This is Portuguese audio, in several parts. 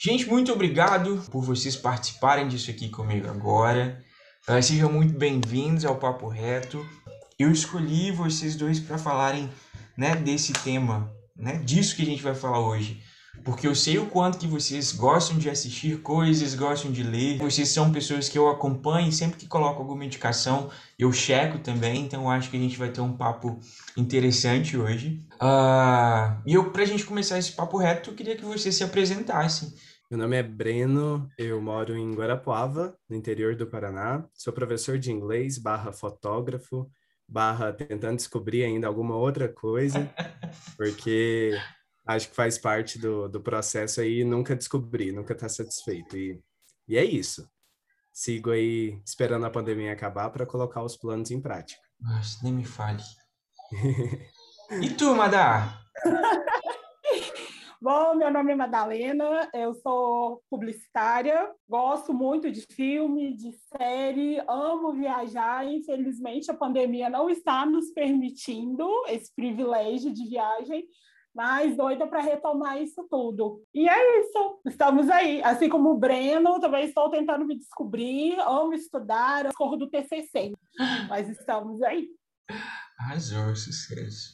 Gente, muito obrigado por vocês participarem disso aqui comigo agora. Uh, sejam muito bem-vindos ao Papo Reto. Eu escolhi vocês dois para falarem né, desse tema, né, disso que a gente vai falar hoje porque eu sei o quanto que vocês gostam de assistir coisas, gostam de ler. Vocês são pessoas que eu acompanho, sempre que coloco alguma indicação, eu checo também, então acho que a gente vai ter um papo interessante hoje. Uh, e eu, pra gente começar esse papo reto, eu queria que vocês se apresentassem. Meu nome é Breno, eu moro em Guarapuava, no interior do Paraná. Sou professor de inglês, barra fotógrafo, barra tentando descobrir ainda alguma outra coisa, porque acho que faz parte do, do processo aí nunca descobrir, nunca estar tá satisfeito. E, e é isso. Sigo aí esperando a pandemia acabar para colocar os planos em prática. Nossa, nem me fale. e tu, Madá? Bom, meu nome é Madalena, eu sou publicitária, gosto muito de filme, de série, amo viajar. Infelizmente, a pandemia não está nos permitindo esse privilégio de viagem, mas doida para retomar isso tudo. E é isso, estamos aí. Assim como o Breno, também estou tentando me descobrir, amo estudar, corro do TCC, mas estamos aí. Arrasou, sucesso.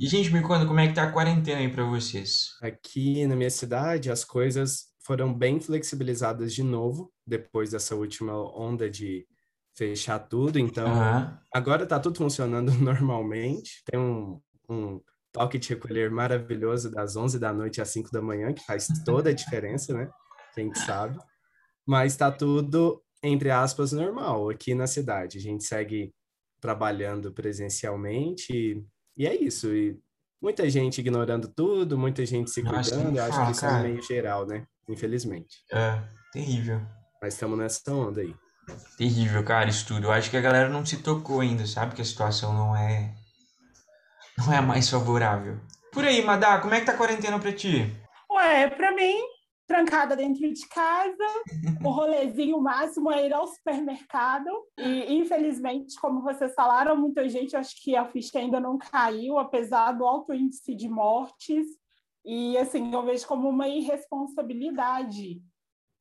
E, gente, me conta como é que tá a quarentena aí para vocês? Aqui na minha cidade, as coisas foram bem flexibilizadas de novo, depois dessa última onda de fechar tudo. Então, uhum. agora tá tudo funcionando normalmente. Tem um, um toque de recolher maravilhoso das 11 da noite às 5 da manhã, que faz toda a diferença, né? Quem sabe. Mas está tudo, entre aspas, normal aqui na cidade. A gente segue trabalhando presencialmente e, e é isso. E muita gente ignorando tudo, muita gente se cuidando. Acho que isso é meio geral, né? Infelizmente. É, terrível. Mas estamos nessa onda aí. Terrível, cara, isso tudo. Eu acho que a galera não se tocou ainda, sabe? Que a situação não é não é a mais favorável. Por aí, Madá, como é que tá a quarentena pra ti? Ué, pra mim, trancada dentro de casa, o rolezinho máximo é ir ao supermercado. E, infelizmente, como vocês falaram, muita gente, acho que a ficha ainda não caiu, apesar do alto índice de mortes. E, assim, eu vejo como uma irresponsabilidade.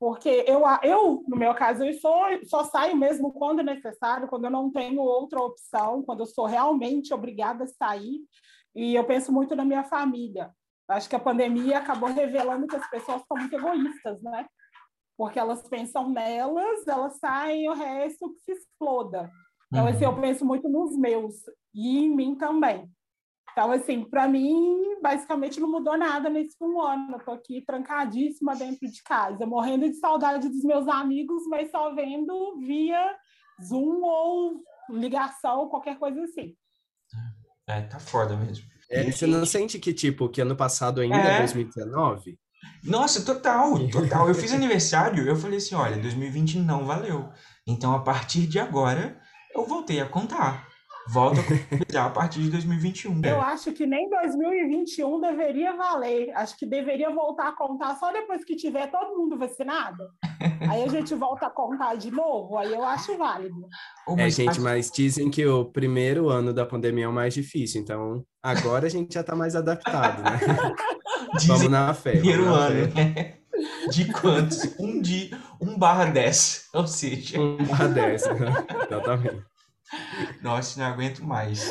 Porque eu, eu no meu caso, eu só, só saio mesmo quando necessário, quando eu não tenho outra opção, quando eu sou realmente obrigada a sair. E eu penso muito na minha família. Acho que a pandemia acabou revelando que as pessoas são muito egoístas, né? Porque elas pensam nelas, elas saem o resto que se exploda. Então, assim, eu uhum. penso muito nos meus e em mim também. Então, assim, para mim, basicamente não mudou nada nesse um ano. Eu tô aqui trancadíssima dentro de casa, morrendo de saudade dos meus amigos, mas só vendo via Zoom ou ligação, qualquer coisa assim. É, tá foda mesmo. É, você não sente que, tipo, que ano passado ainda é 2019? Nossa, total, total. Eu fiz aniversário, eu falei assim, olha, 2020 não valeu. Então, a partir de agora, eu voltei a contar volta a partir de 2021. Eu acho que nem 2021 deveria valer. Acho que deveria voltar a contar só depois que tiver todo mundo vacinado. Aí a gente volta a contar de novo, aí eu acho válido. É, gente, mas dizem que o primeiro ano da pandemia é o mais difícil, então agora a gente já está mais adaptado, né? vamos na fé. Primeiro ano, né? De quantos? Um de um barra 10, ou seja... Um barra 10, né? exatamente. Nossa, não aguento mais.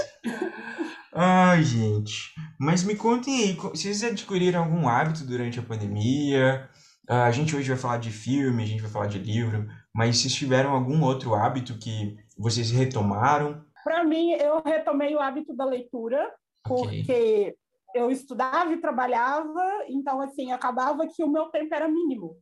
Ai, gente. Mas me contem aí, vocês adquiriram algum hábito durante a pandemia? Uh, a gente hoje vai falar de filme, a gente vai falar de livro, mas vocês tiveram algum outro hábito que vocês retomaram? Para mim, eu retomei o hábito da leitura, okay. porque eu estudava e trabalhava, então, assim, acabava que o meu tempo era mínimo.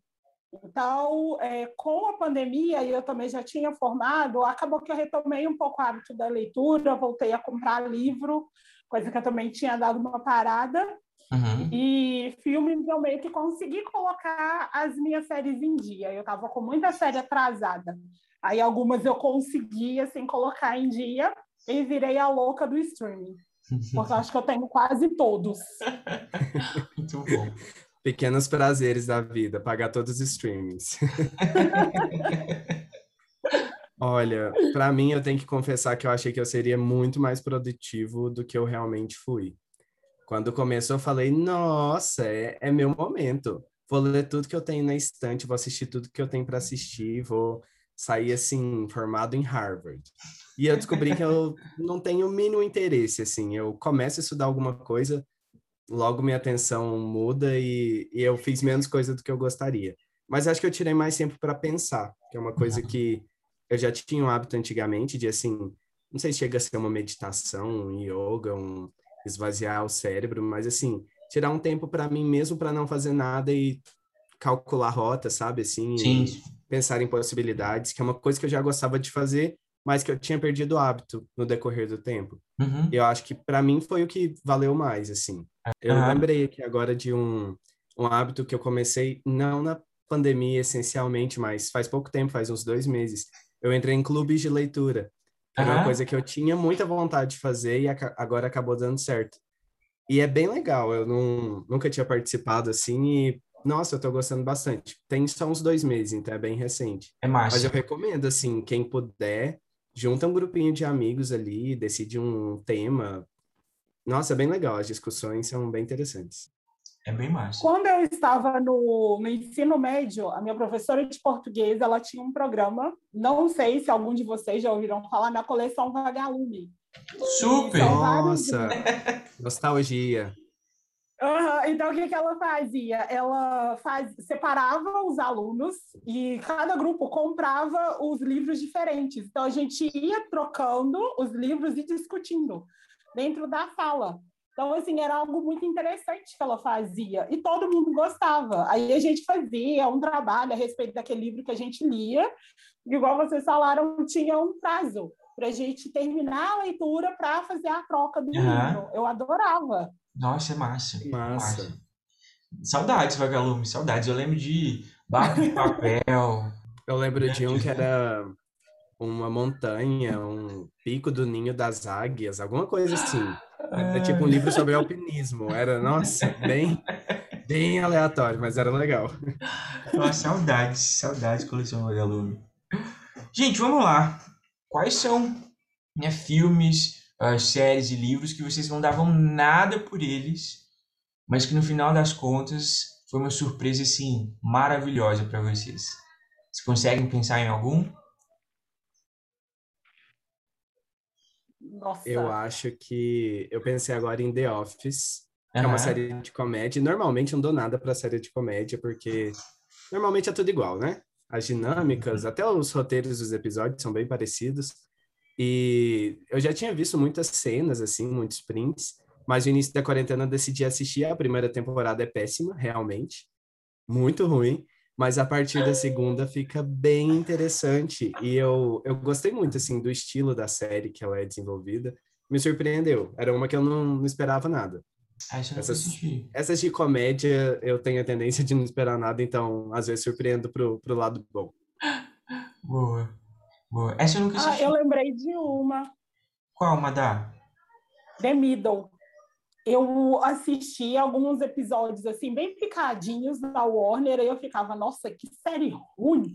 Então, é, com a pandemia, e eu também já tinha formado, acabou que eu retomei um pouco o hábito da leitura, voltei a comprar livro, coisa que eu também tinha dado uma parada. Uhum. E filmes eu meio que consegui colocar as minhas séries em dia. Eu estava com muita série atrasada. Aí algumas eu consegui assim colocar em dia e virei a louca do streaming. Porque eu acho que eu tenho quase todos. Muito bom. Pequenos prazeres da vida, pagar todos os streamings. Olha, para mim eu tenho que confessar que eu achei que eu seria muito mais produtivo do que eu realmente fui. Quando começou, eu falei: nossa, é, é meu momento. vou ler tudo que eu tenho na estante, vou assistir tudo que eu tenho para assistir, vou sair assim formado em Harvard. E eu descobri que eu não tenho o mínimo interesse assim. Eu começo a estudar alguma coisa, logo minha atenção muda e, e eu fiz menos coisa do que eu gostaria. Mas acho que eu tirei mais tempo para pensar, que é uma coisa que eu já tinha um hábito antigamente de assim, não sei se chega a ser uma meditação, um yoga, um esvaziar o cérebro, mas assim, tirar um tempo para mim mesmo para não fazer nada e calcular rota, sabe? Assim, Sim. pensar em possibilidades, que é uma coisa que eu já gostava de fazer, mas que eu tinha perdido o hábito no decorrer do tempo. Uhum. Eu acho que para mim foi o que valeu mais, assim. Eu Uhum. lembrei aqui agora de um, um hábito que eu comecei, não na pandemia essencialmente, mas faz pouco tempo, faz uns dois meses. Eu entrei em clubes de leitura. Era uma Aham. coisa que eu tinha muita vontade de fazer e agora acabou dando certo. E é bem legal, eu não, nunca tinha participado assim e, nossa, eu tô gostando bastante. Tem só uns dois meses, então é bem recente. É Mas eu recomendo, assim, quem puder, junta um grupinho de amigos ali, decide um tema. Nossa, é bem legal, as discussões são bem interessantes. É bem massa. Quando eu estava no, no ensino médio, a minha professora de português, ela tinha um programa, não sei se algum de vocês já ouviram falar, na coleção Vagalume. Super! Vários Nossa, nostalgia. Aham, Então, o que, que ela fazia? Ela faz, separava os alunos e cada grupo comprava os livros diferentes. Então, a gente ia trocando os livros e discutindo dentro da sala. Então, assim, era algo muito interessante que ela fazia e todo mundo gostava. Aí a gente fazia um trabalho a respeito daquele livro que a gente lia, e, igual vocês falaram, tinha um prazo para a gente terminar a leitura para fazer a troca do Aham. livro. Eu adorava. Nossa, é massa. Massa. Saudades, Vagalume, saudades. Eu lembro de Barco de Papel. Eu lembro de um que era uma montanha, um pico do ninho das águias, alguma coisa assim. Era tipo um livro sobre alpinismo. Era, nossa, bem, bem aleatório, mas era legal. Nossa, saudades, saudades, coleção Vagalume. Gente, vamos lá. Quais são né, filmes, séries e livros que vocês não davam nada por eles, mas que no final das contas foi uma surpresa assim maravilhosa para vocês? Vocês conseguem pensar em algum? Nossa. Eu acho que eu pensei agora em The Office, que é Aham. uma série de comédia. Normalmente eu não dou nada pra série de comédia, porque normalmente é tudo igual, né? As dinâmicas, até os roteiros dos episódios são bem parecidos. E eu já tinha visto muitas cenas, assim, muitos prints, mas no início da quarentena eu decidi assistir. A primeira temporada é péssima, realmente. Muito ruim. Mas a partir da segunda fica bem interessante. E eu, eu gostei muito, assim, do estilo da série que ela é desenvolvida. Me surpreendeu. Era uma que eu não, não esperava nada. Ah, Essas-. Essas de comédia, eu tenho a tendência de não esperar nada, então às vezes surpreendo pro, pro lado bom. Boa. Boa. Essa eu nunca Ah, assisti. eu lembrei de uma, Qual, Madá? The Middle. Eu assisti alguns episódios assim bem picadinhos da Warner e eu ficava, nossa, que série ruim.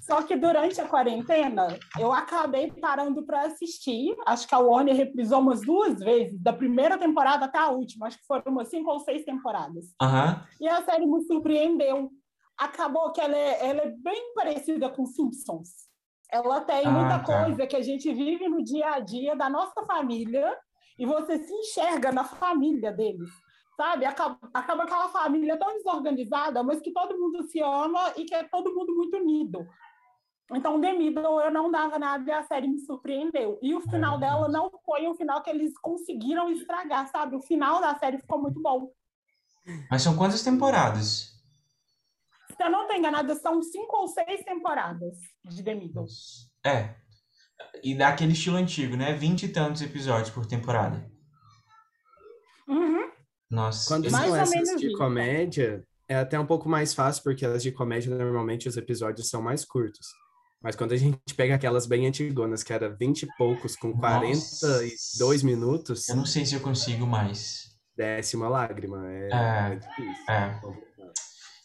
Só que durante a quarentena eu acabei parando para assistir. Acho que a Warner reprisou umas duas vezes, da primeira temporada até a última. Acho que foram umas cinco ou seis temporadas. Aham. E a série me surpreendeu. Acabou que ela é, ela é bem parecida com Simpsons. Ela tem Ah, muita tá. coisa que a gente vive no dia a dia da nossa família e você se enxerga na família deles. Sabe? Acaba, acaba aquela família tão desorganizada, mas que todo mundo se ama e que é todo mundo muito unido. Então, The Middle, eu não dava nada e a série me surpreendeu. E o final dela não foi um final que eles conseguiram estragar, sabe? O final da série ficou muito bom. Mas são quantas temporadas? Se eu não estou enganada, são cinco ou seis temporadas de The Middle. É. E daquele estilo antigo, né? Vinte e tantos episódios por temporada. Uhum. Nossa. Quando Mais são ou essas de isso. comédia, é até um pouco mais fácil, porque as de comédia, normalmente, os episódios são mais curtos. Mas quando a gente pega aquelas bem antigonas, que era 20 e poucos, com 42 minutos, Eu não sei se eu consigo mais. desce uma lágrima. É, É. é difícil. É.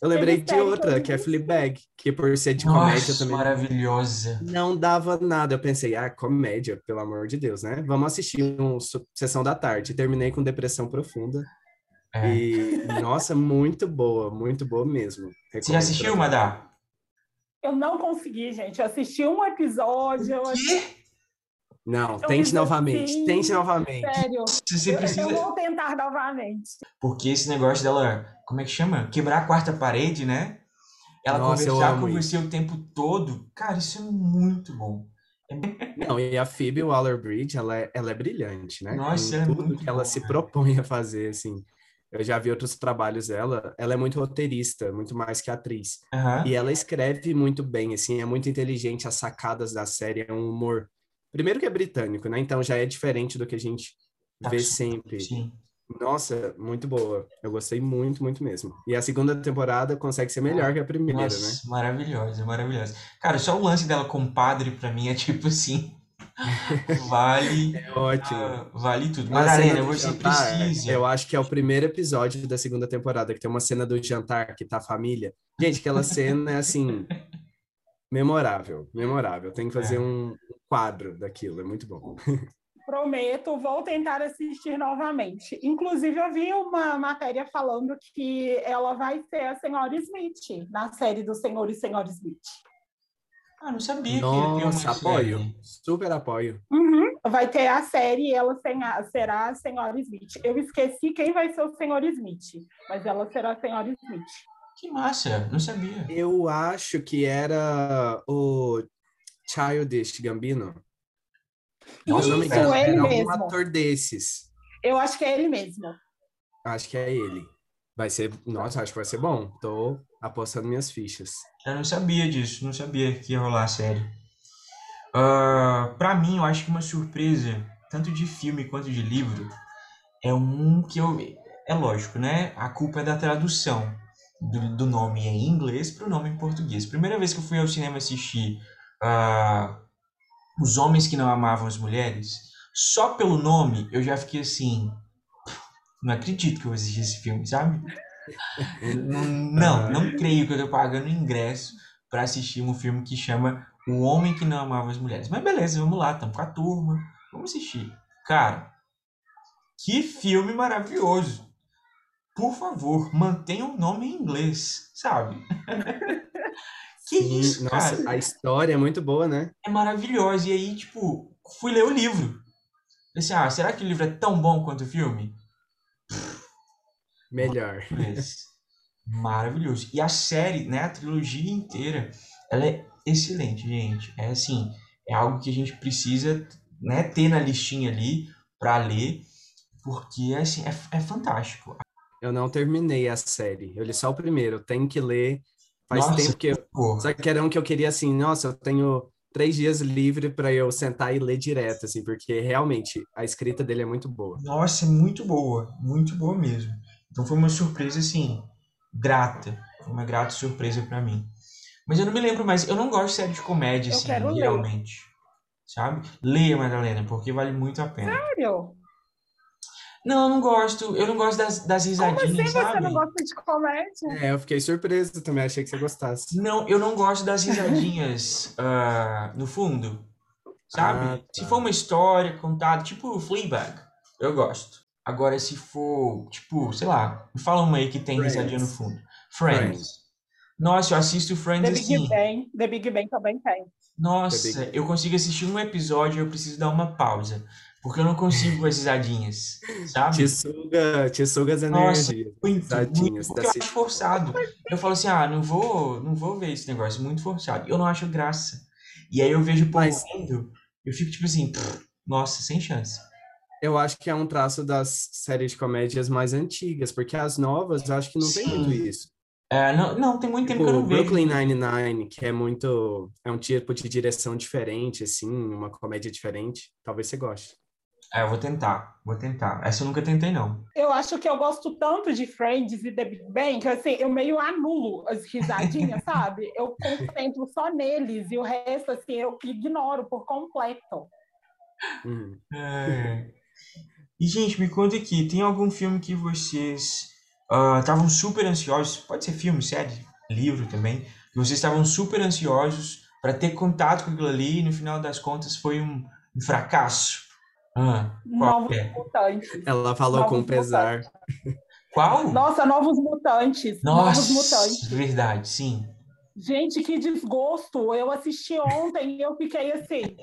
Eu lembrei de outra, eu que é. Fleabag, que por ser de comédia Nossa, também maravilhosa. não dava nada. Eu pensei, ah, comédia, pelo amor de Deus, né? Vamos assistir um Sessão da Tarde. Terminei com depressão profunda. É. E, nossa, muito boa, muito boa mesmo. Recomendo Você já assistiu, Madá? Eu não consegui, gente. Eu assisti um episódio. O quê? Não, eu tente novamente, assim, tente novamente. Sério. Você precisa... eu, eu vou tentar novamente. Porque esse negócio dela, como é que chama? Quebrar a quarta parede, né? Ela Nossa, conversar com você o tempo todo. Cara, isso é muito bom. É... Não, e a Phoebe Waller-Bridge, ela é, ela é brilhante, né? Nossa, em é tudo que ela se propõe a fazer, assim. Eu já vi outros trabalhos dela. Ela é muito roteirista, muito mais que atriz. Uhum. E ela escreve muito bem, assim, é muito inteligente. As sacadas da série é um humor. Primeiro que é britânico, né? Então já é diferente do que a gente tá vê sempre. Sim. Nossa, muito boa. Eu gostei muito, muito mesmo. E a segunda temporada consegue ser melhor que a primeira, Nossa, né? Maravilhosa, maravilhosa. Cara, só o lance dela com padre, pra mim, é tipo assim. Vale. É ótimo. Uh, vale tudo. Madalena, você jantar, precisa. Eu acho que é o primeiro episódio da segunda temporada, que tem uma cena do jantar que tá a família. Gente, aquela cena é assim. memorável, memorável. Tem que fazer é. um quadro daquilo, é muito bom. Prometo, vou tentar assistir novamente. Inclusive, eu vi uma matéria falando que ela vai ser a Senhora Smith na série do Senhor e Senhora Smith. Ah, não sabia Nossa, que apoio. Série. Super apoio. Uhum. Vai ter a série e ela será a Senhora Smith. Eu esqueci quem vai ser o Senhor Smith, mas ela será a Senhora Smith. Que massa, não sabia. Eu acho que era o Childish Gambino. Isso, não me engano, ele era mesmo. algum ator desses. Eu acho que é ele mesmo. Acho que é ele. Vai ser, nossa, acho que vai ser bom. Tô apostando minhas fichas. Eu não sabia disso, não sabia que ia rolar a série. Uh, pra mim, eu acho que uma surpresa, tanto de filme quanto de livro, é um que eu. É lógico, né? A culpa é da tradução do, do nome em inglês para o nome em português. Primeira vez que eu fui ao cinema assistir uh, Os Homens que Não Amavam as Mulheres, só pelo nome eu já fiquei assim. Não acredito que eu assisti esse filme, sabe? não, não creio que eu tô pagando ingresso para assistir um filme que chama O Homem que Não Amava as Mulheres. Mas beleza, vamos lá, estamos com a turma, vamos assistir. Cara, que filme maravilhoso! Por favor, mantenha o nome em inglês, sabe? que Sim, isso, nossa, cara? A história é muito boa, né? É maravilhosa. E aí, tipo, fui ler o livro. Pensei, ah, será que o livro é tão bom quanto o filme? Melhor. Maravilhoso. E a série, né, a trilogia inteira, ela é excelente, gente. É assim, é algo que a gente precisa, né, ter na listinha ali para ler, porque assim, é, é fantástico. Eu não terminei a série. Eu li só o primeiro. Tenho que ler. Faz nossa, tempo que eu. Só que era um que eu queria assim, nossa, eu tenho três dias livre para eu sentar e ler direto, assim, porque realmente a escrita dele é muito boa. Nossa, é muito boa, muito boa mesmo. Então foi uma surpresa, assim, grata. Foi uma grata surpresa para mim. Mas eu não me lembro mais. Eu não gosto de série de comédia, eu assim, realmente. Ler. Sabe? Leia, Madalena, porque vale muito a pena. Sério? Não, eu não gosto. Eu não gosto das, das risadinhas, Como assim sabe? você não gosta de comédia? É, eu fiquei surpreso também. Achei que você gostasse. Não, eu não gosto das risadinhas uh, no fundo. Sabe? Ah, tá. Se for uma história contada, tipo Fleabag, eu gosto. Agora, se for, tipo, sei lá, me fala uma aí que tem Friends. risadinha no fundo. Friends. Friends. Nossa, eu assisto Friends The Big assim. Bang. The Big Bang também tem. Nossa, eu consigo assistir um episódio e eu preciso dar uma pausa. Porque eu não consigo com as risadinhas, sabe? Te suga, te suga as Nossa, energias. muito, muito, porque eu acho forçado. Eu falo assim, ah, não vou, não vou ver esse negócio, muito forçado. Eu não acho graça. E aí eu vejo o Mas... eu fico tipo assim, nossa, sem chance. Eu acho que é um traço das séries de comédias mais antigas, porque as novas eu acho que não Sim. tem muito isso. É, não, não, tem muito tempo tipo, que eu não vejo. Brooklyn Nine-Nine, que é muito... É um tipo de direção diferente, assim, uma comédia diferente. Talvez você goste. É, eu vou tentar, vou tentar. Essa eu nunca tentei, não. Eu acho que eu gosto tanto de Friends e The Big Bang que, assim, eu meio anulo as risadinhas, sabe? Eu concentro só neles e o resto, assim, eu ignoro por completo. Uhum. É... E, gente, me conta aqui, tem algum filme que vocês estavam uh, super ansiosos? Pode ser filme, série, livro também. Que vocês estavam super ansiosos para ter contato com aquilo ali e no final das contas foi um, um fracasso? Ah, Novos é? Ela falou Novos com pesar. Qual? Nossa, Novos Mutantes. Nossa, Novos Mutantes. verdade, sim. Gente, que desgosto. Eu assisti ontem e eu fiquei assim.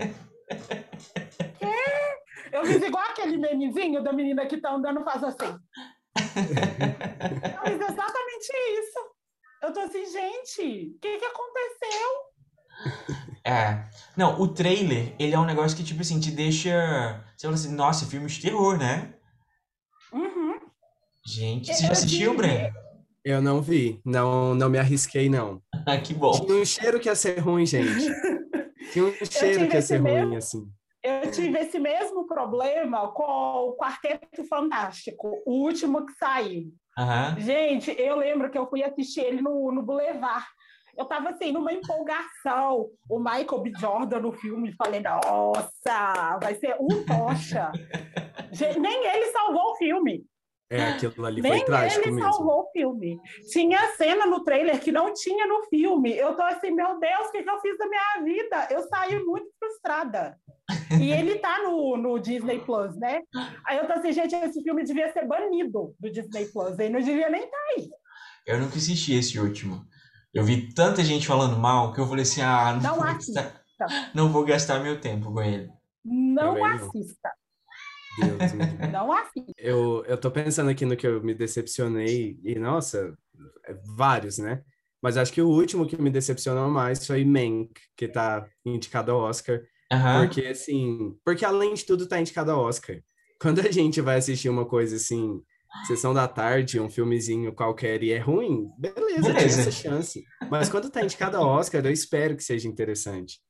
Quê? Eu fiz igual aquele memezinho da menina que tá andando faz assim. Eu fiz exatamente isso. Eu tô assim, gente, o que que aconteceu? É. Não, o trailer, ele é um negócio que, tipo assim, te deixa. Você fala assim, nossa, filme de terror, né? Uhum. Gente, você já assistiu, Breno? Eu não vi. Não, não me arrisquei, não. Ah, que bom. Tinha um cheiro que ia ser ruim, gente. Tinha um cheiro que ia ser ruim, assim. Eu tive esse mesmo problema com o Quarteto Fantástico, o último que saiu. Uhum. Gente, eu lembro que eu fui assistir ele no, no Boulevard. Eu tava assim, numa empolgação. O Michael B. Jordan no filme, falei, nossa, vai ser um tocha. Nem ele salvou o filme. É, aquilo ali Nem foi trágico ele mesmo. salvou o filme. Tinha cena no trailer que não tinha no filme. Eu tô assim, meu Deus, o que, que eu fiz da minha vida? Eu saí muito frustrada. E ele tá no, no Disney Plus, né? Aí eu tô assim, gente, esse filme devia ser banido do Disney Plus. Ele não devia nem estar aí. Eu nunca assisti esse último. Eu vi tanta gente falando mal que eu falei assim, ah, não, Não vou, assista. gastar, não vou gastar meu tempo com ele. Não não. assista. Deus. Não assista. Eu, eu tô pensando aqui no que eu me decepcionei, e nossa, é vários, né? Mas acho que o último que me decepcionou mais foi Mank, que tá indicado ao Oscar. Aham. Porque, assim, porque além de tudo tá indicado ao Oscar. Quando a gente vai assistir uma coisa assim, sessão da tarde, um filmezinho qualquer e é ruim, beleza, tem essa chance. Mas quando tá indicado ao Oscar, eu espero que seja interessante.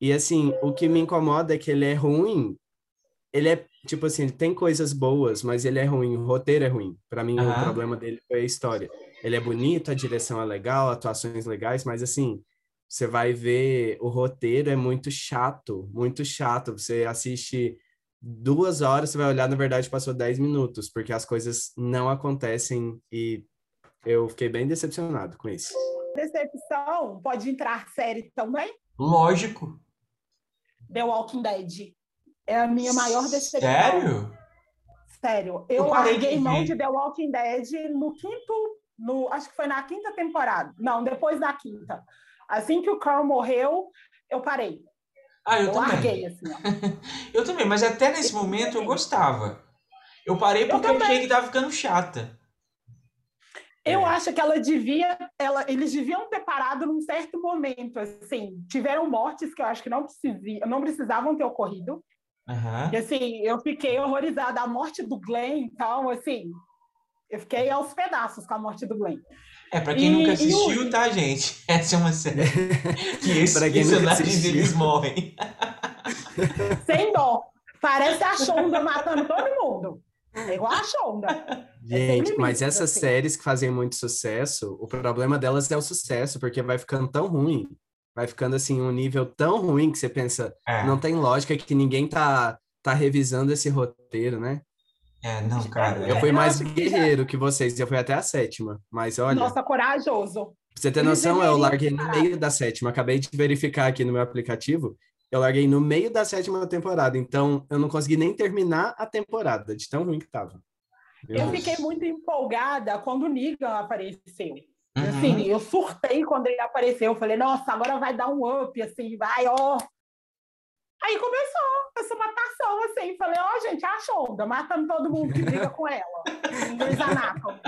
E assim, o que me incomoda é que ele é ruim. Ele é, tipo assim, ele tem coisas boas, mas ele é ruim, o roteiro é ruim. Pra mim, o Aham. problema dele foi a história. Ele é bonito, a direção é legal, atuações legais, mas assim, você vai ver, o roteiro é muito chato, muito chato. Você assiste duas horas, você vai olhar, na verdade, passou dez minutos, porque as coisas não acontecem e eu fiquei bem decepcionado com isso. Decepção, pode entrar série também? Lógico. The Walking Dead. É a minha maior decepção. Sério? Sério. Eu Eu parei larguei de mão de The Walking Dead no quinto, no, acho que foi na quinta temporada. Não, depois da quinta. Assim que o Carl morreu, eu parei. Ah, eu Eu também. larguei, assim. Eu também, mas até nesse momento eu gostava. Eu parei Eu porque eu, achei também. que tava ficando chata. Eu É. acho que ela devia, ela, eles deviam ter parado num certo momento, assim. Tiveram mortes que eu acho que não, precisi- não precisavam ter ocorrido. Aham. E, assim, eu fiquei horrorizada. A morte do Glenn, então, assim, eu fiquei aos pedaços com a morte do Glenn. É, pra quem E- nunca assistiu, tá, gente? Essa é uma série que esses personagens eles morrem. Sem dó. Parece a Shonda matando todo mundo. É igual a Shonda. Gente, sem mas essas assim. séries que fazem muito sucesso, o problema delas é o sucesso, porque vai ficando tão ruim, vai ficando assim, um nível tão ruim que você pensa, É, não tem lógica que ninguém tá, tá revisando esse roteiro, né? É não, cara. Eu É, fui eu mais que já- guerreiro que vocês, eu fui até a sétima, mas olha, Nossa, corajoso. pra você ter eles noção, eu larguei no meio da sétima, acabei de verificar aqui no meu aplicativo, eu larguei no meio da sétima temporada, então eu não consegui nem terminar a temporada, de tão ruim que tava. Meu Eu Deus. fiquei muito empolgada quando o Negan apareceu. Uhum. Assim, eu surtei quando ele apareceu. Eu falei, nossa, agora vai dar um up, assim, vai, ó. Aí começou essa matação, assim. Falei, ó, gente, a Shonda matando todo mundo que briga com ela. Anatomy.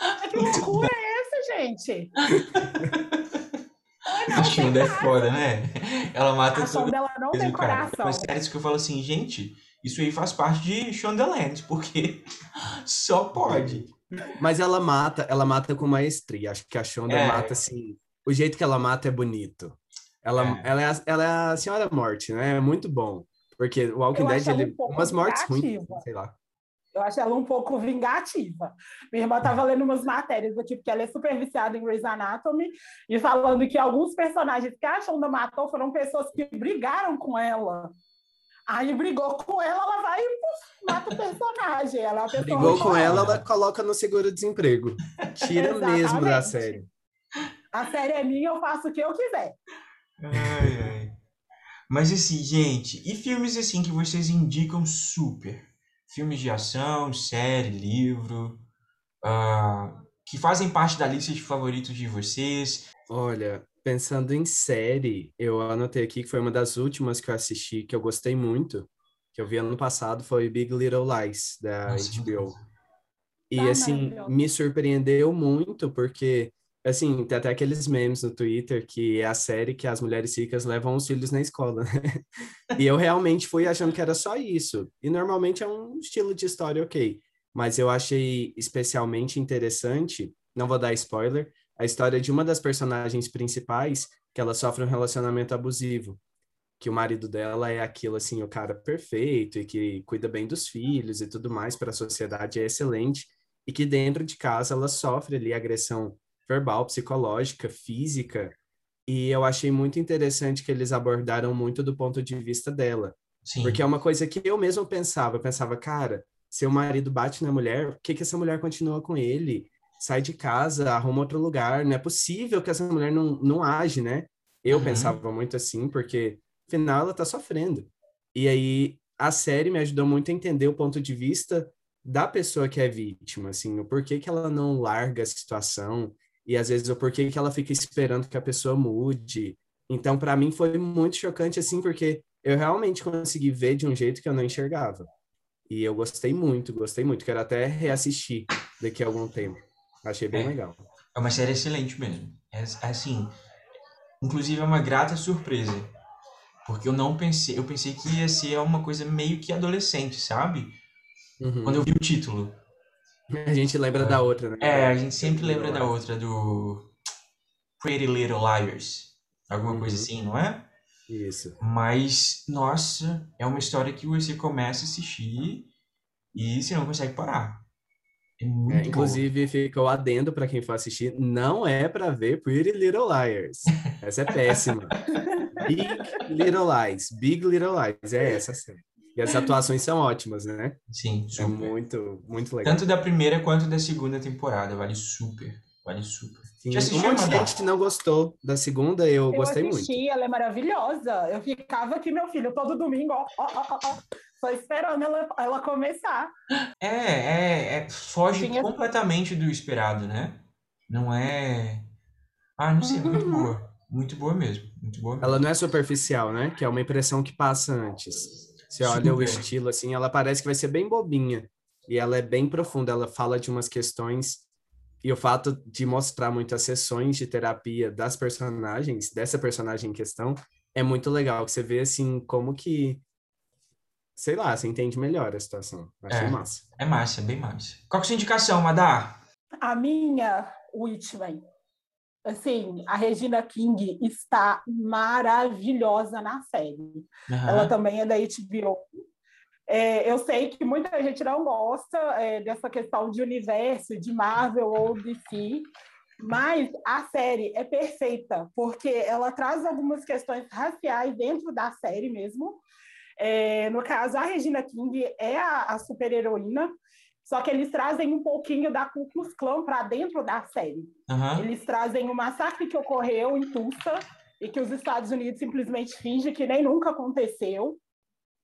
Mas Que loucura é essa, gente? Não, A Shonda é foda, né? Ela mata A todo Shonda, ela não tem cara. coração. Mas séries que eu falo assim, gente, isso aí faz parte de Shondaland, porque só pode. Mas ela mata, ela mata com maestria. Acho que a Shonda É. mata assim. O jeito que ela mata é bonito. Ela É. ela, é a, ela é a Senhora Morte, né? É muito bom. Porque o Walking Dead, ele, um umas mortes ruins, sei lá. Eu acho ela um pouco vingativa. Minha irmã estava lendo umas matérias aqui, porque ela é super viciada em Grey's Anatomy, e falando que alguns personagens que a Shonda matou foram pessoas que brigaram com ela. Aí brigou com ela, ela vai e mata o personagem. Ela é Brigou com ela, ela coloca no seguro-desemprego. Tira mesmo da série. A série é minha, eu faço o que eu quiser. Ai, ai. Mas assim, gente, e filmes assim que vocês indicam super? Filmes de ação, série, livro. uh, que fazem parte da lista de favoritos de vocês? Olha, pensando em série, eu anotei aqui que foi uma das últimas que eu assisti, que eu gostei muito, que eu vi ano passado, foi Big Little Lies, da Nossa, HBO. E, ah, assim, me surpreendeu muito, porque, assim, tem até aqueles memes no Twitter que é a série que as mulheres ricas levam os filhos na escola, né? E eu realmente fui achando que era só isso. E normalmente é um estilo de história ok. Mas eu achei especialmente interessante, não vou dar spoiler, a história de uma das personagens principais que ela sofre um relacionamento abusivo. Que o marido dela é aquilo assim, o cara perfeito e que cuida bem dos filhos e tudo mais para a sociedade é excelente e que dentro de casa ela sofre ali agressão verbal, psicológica, física, e eu achei muito interessante que eles abordaram muito do ponto de vista dela. Sim. Porque é uma coisa que eu mesmo pensava, eu pensava, cara, se o marido bate na mulher, por que que essa mulher continua com ele? Sai de casa, arruma outro lugar, não é possível que essa mulher não, não age, né? Eu uhum. pensava muito assim, porque afinal ela tá sofrendo. E aí a série me ajudou muito a entender o ponto de vista da pessoa que é vítima, assim, o porquê que ela não larga a situação e às vezes o porquê que ela fica esperando que a pessoa mude. Então, para mim foi muito chocante assim, porque eu realmente consegui ver de um jeito que eu não enxergava. E eu gostei muito, gostei muito. Quero até reassistir daqui a algum tempo. Achei bem é, legal. É uma série excelente mesmo. É, é assim, inclusive é uma grata surpresa. Porque eu não pensei, eu pensei que ia ser uma coisa meio que adolescente, sabe? Uhum. Quando eu vi o título. A gente lembra é. da outra, né? É, a gente sempre lembra da outra, do Pretty Little Liars. Alguma uhum. coisa assim, não é? Isso. Mas, nossa, é uma história que você começa a assistir e você não consegue parar. É, é inclusive, fica o adendo para quem for assistir: não é para ver Pretty Little Liars. Essa é péssima. Big Little Lies. Big Little Lies. É essa série. E as atuações são ótimas, né? Sim, é super. É muito, muito legal. Tanto da primeira quanto da segunda temporada, vale super. Vale super. Sim, Já um monte de gente não gostou da segunda, eu, eu gostei assisti, muito. ela é maravilhosa. Eu ficava aqui, meu filho, todo domingo, ó, ó, ó, ó, só esperando ela, ela começar. É, é, é foge Tinha... completamente do esperado, né? Não é... Ah, não sei, muito boa. Muito boa mesmo, muito boa mesmo. Ela não é superficial, né? Que é uma impressão que passa antes. Você olha o estilo, assim, ela parece que vai ser bem bobinha. E ela é bem profunda, ela fala de umas questões. E o fato de mostrar muitas sessões de terapia das personagens, dessa personagem em questão, é muito legal. Que você vê, assim, como que. Sei lá, você entende melhor a situação. Achei é, massa. É massa, bem massa. Qual que é a sua indicação, Madá? A minha, Whitman assim, a Regina King está maravilhosa na série. Uhum. Ela também é da HBO. É, eu sei que muita gente não gosta é, dessa questão de universo, de Marvel ou DC, mas a série é perfeita, porque ela traz algumas questões raciais dentro da série mesmo. É, no caso, a Regina King é a, a super-heroína, só que eles trazem um pouquinho da Ku Klux Klan para dentro da série. Uhum. Eles trazem o massacre que ocorreu em Tulsa e que os Estados Unidos simplesmente fingem que nem nunca aconteceu.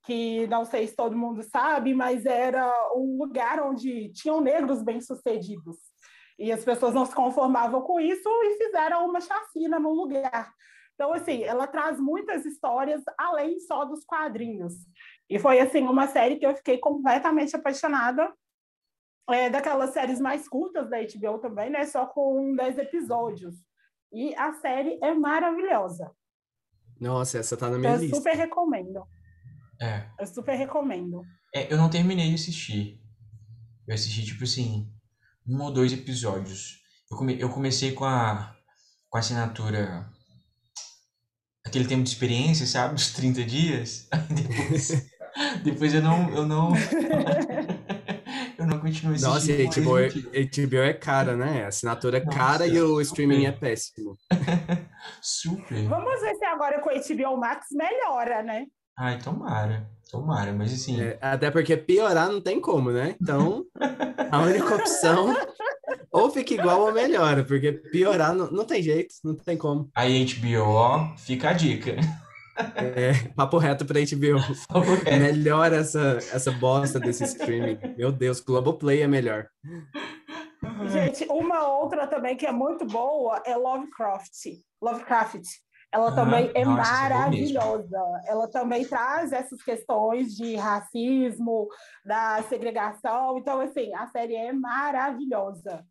Que não sei se todo mundo sabe, mas era um lugar onde tinham negros bem-sucedidos. E as pessoas não se conformavam com isso e fizeram uma chacina no lugar. Então, assim, ela traz muitas histórias além só dos quadrinhos. E foi, assim, uma série que eu fiquei completamente apaixonada é, daquelas séries mais curtas da HBO também, né? Só com 10 episódios. E a série é maravilhosa. Nossa, essa tá na minha eu lista. Eu super recomendo. É. Eu super recomendo. É, eu não terminei de assistir. Eu assisti, tipo assim, um ou dois episódios. Eu, come, eu comecei com a, com a assinatura. Aquele tempo de experiência, sabe? Dos 30 dias. depois, depois eu não. Eu não assistindo. Nossa, HBO, é, HBO é cara, né? A assinatura é Nossa, cara e o streaming é péssimo. super. Vamos ver se agora com o HBO Max melhora, né? Ai, tomara. Tomara, mas assim. É, até porque piorar não tem como, né? Então, a única opção ou fica igual ou melhora, porque piorar não, não tem jeito, não tem como. Aí, HBO, fica a dica. É, papo reto pra HBO. É melhor essa, essa bosta desse streaming. Meu Deus, Globoplay é melhor. Gente, uma outra também que é muito boa é Lovecraft. Lovecraft. Ela ah, também é nossa, maravilhosa. Ela também traz essas questões de racismo, da segregação. Então, assim, a série é maravilhosa.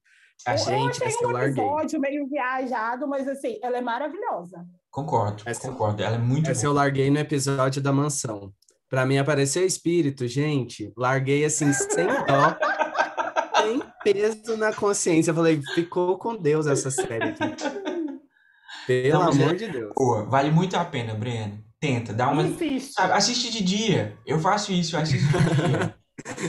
A gente, eu achei um episódio meio viajado, mas assim, ela é maravilhosa. Concordo, essa, concordo. Ela é muito Essa boa. eu larguei no episódio da mansão. Para mim apareceu espírito, gente. Larguei assim, sem dó. sem peso na consciência. Eu falei, ficou com Deus essa série aqui. Pelo então, amor é, de Deus. Pô, vale muito a pena, Breno. Tenta, dá uma. Sabe, assiste de dia. Eu faço isso, eu assisto de dia.